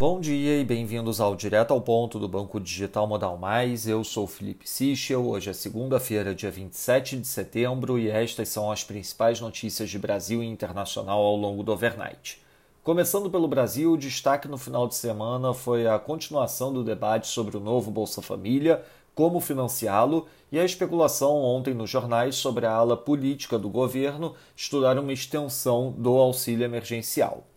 Bom dia e bem-vindos ao Direto ao Ponto do Banco Digital Modal Mais. Eu sou Felipe Sichel. Hoje é segunda-feira, dia 27 de setembro, e estas são as principais notícias de Brasil e internacional ao longo do overnight. Começando pelo Brasil, o destaque no final de semana foi a continuação do debate sobre o novo Bolsa Família, como financiá-lo e a especulação ontem nos jornais sobre a ala política do governo estudar uma extensão do auxílio emergencial.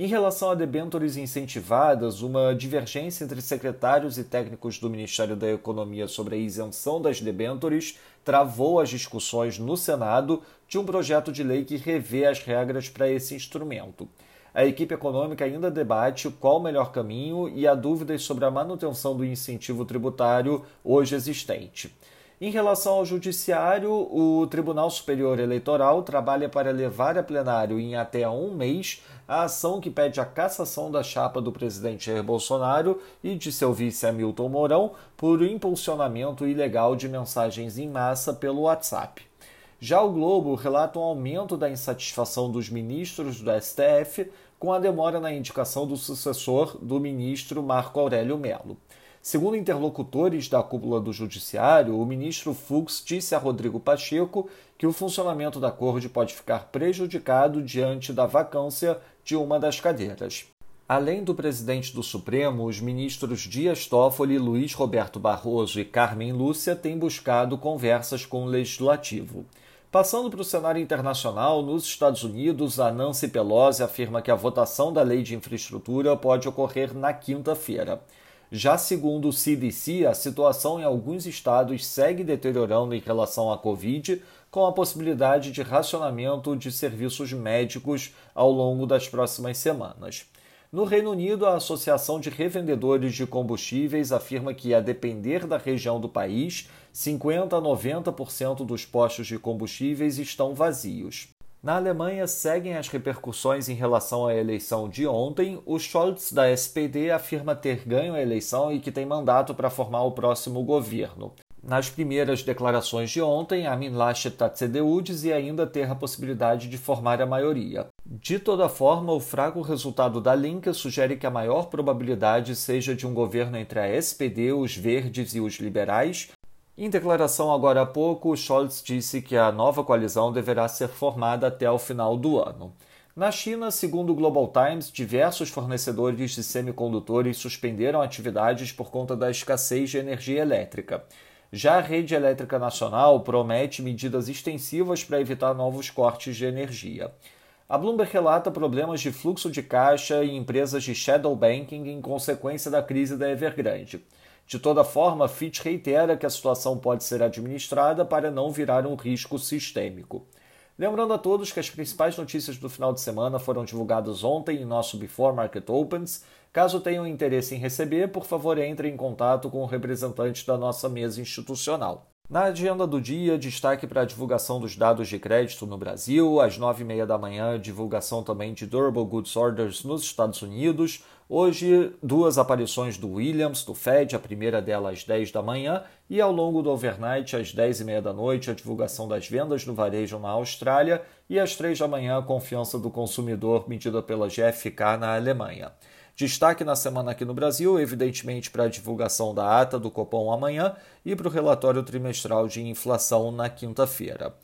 Em relação a debêntures incentivadas, uma divergência entre secretários e técnicos do Ministério da Economia sobre a isenção das debêntures travou as discussões no Senado de um projeto de lei que revê as regras para esse instrumento. A equipe econômica ainda debate qual o melhor caminho e há dúvidas sobre a manutenção do incentivo tributário hoje existente. Em relação ao Judiciário, o Tribunal Superior Eleitoral trabalha para levar a plenário em até um mês a ação que pede a cassação da chapa do presidente Jair Bolsonaro e de seu vice Hamilton Mourão por impulsionamento ilegal de mensagens em massa pelo WhatsApp. Já o Globo relata um aumento da insatisfação dos ministros do STF com a demora na indicação do sucessor do ministro Marco Aurélio Melo. Segundo interlocutores da cúpula do Judiciário, o ministro Fux disse a Rodrigo Pacheco que o funcionamento da Corte pode ficar prejudicado diante da vacância de uma das cadeiras. Além do presidente do Supremo, os ministros Dias Toffoli, Luiz Roberto Barroso e Carmen Lúcia têm buscado conversas com o legislativo. Passando para o cenário internacional, nos Estados Unidos, a Nancy Pelosi afirma que a votação da lei de infraestrutura pode ocorrer na quinta-feira. Já segundo o CDC, a situação em alguns estados segue deteriorando em relação à Covid, com a possibilidade de racionamento de serviços médicos ao longo das próximas semanas. No Reino Unido, a Associação de Revendedores de Combustíveis afirma que, a depender da região do país, 50 a 90% dos postos de combustíveis estão vazios. Na Alemanha, seguem as repercussões em relação à eleição de ontem. O Scholz, da SPD, afirma ter ganho a eleição e que tem mandato para formar o próximo governo. Nas primeiras declarações de ontem, Armin Laschet da CDU dizia ainda ter a possibilidade de formar a maioria. De toda forma, o fraco resultado da Linke sugere que a maior probabilidade seja de um governo entre a SPD, os Verdes e os Liberais, em declaração agora há pouco, Scholz disse que a nova coalizão deverá ser formada até o final do ano. Na China, segundo o Global Times, diversos fornecedores de semicondutores suspenderam atividades por conta da escassez de energia elétrica. Já a rede elétrica nacional promete medidas extensivas para evitar novos cortes de energia. A Bloomberg relata problemas de fluxo de caixa em empresas de shadow banking em consequência da crise da Evergrande. De toda forma, Fitch reitera que a situação pode ser administrada para não virar um risco sistêmico. Lembrando a todos que as principais notícias do final de semana foram divulgadas ontem em nosso Before Market Opens. Caso tenham interesse em receber, por favor entre em contato com o representante da nossa mesa institucional. Na agenda do dia, destaque para a divulgação dos dados de crédito no Brasil, às nove e meia da manhã, divulgação também de Durable Goods Orders nos Estados Unidos. Hoje, duas aparições do Williams, do Fed, a primeira dela às 10 da manhã, e ao longo do overnight, às 10 e meia da noite, a divulgação das vendas no varejo na Austrália, e às 3 da manhã, a confiança do consumidor medida pela GFK na Alemanha. Destaque na semana aqui no Brasil, evidentemente, para a divulgação da ata do Copom amanhã e para o relatório trimestral de inflação na quinta-feira.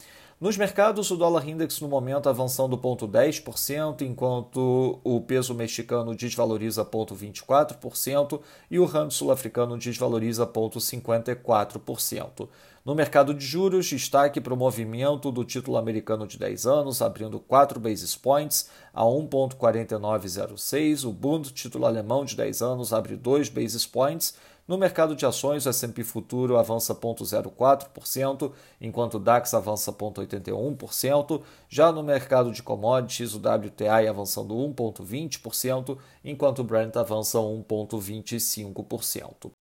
Nos mercados, o dólar index no momento avançando 0,10%, enquanto o peso mexicano desvaloriza 0,24% e o rand sul-africano desvaloriza 0,54%. No mercado de juros, destaque para o movimento do título americano de 10 anos, abrindo 4 basis points a 1,4906. O Bund, título alemão de 10 anos, abre 2 basis points. No mercado de ações, o S&P Futuro avança 0,04%, enquanto o DAX avança 0,81%. Já no mercado de commodities, o WTI avançando 1,20%, enquanto o Brent avança 1,25%.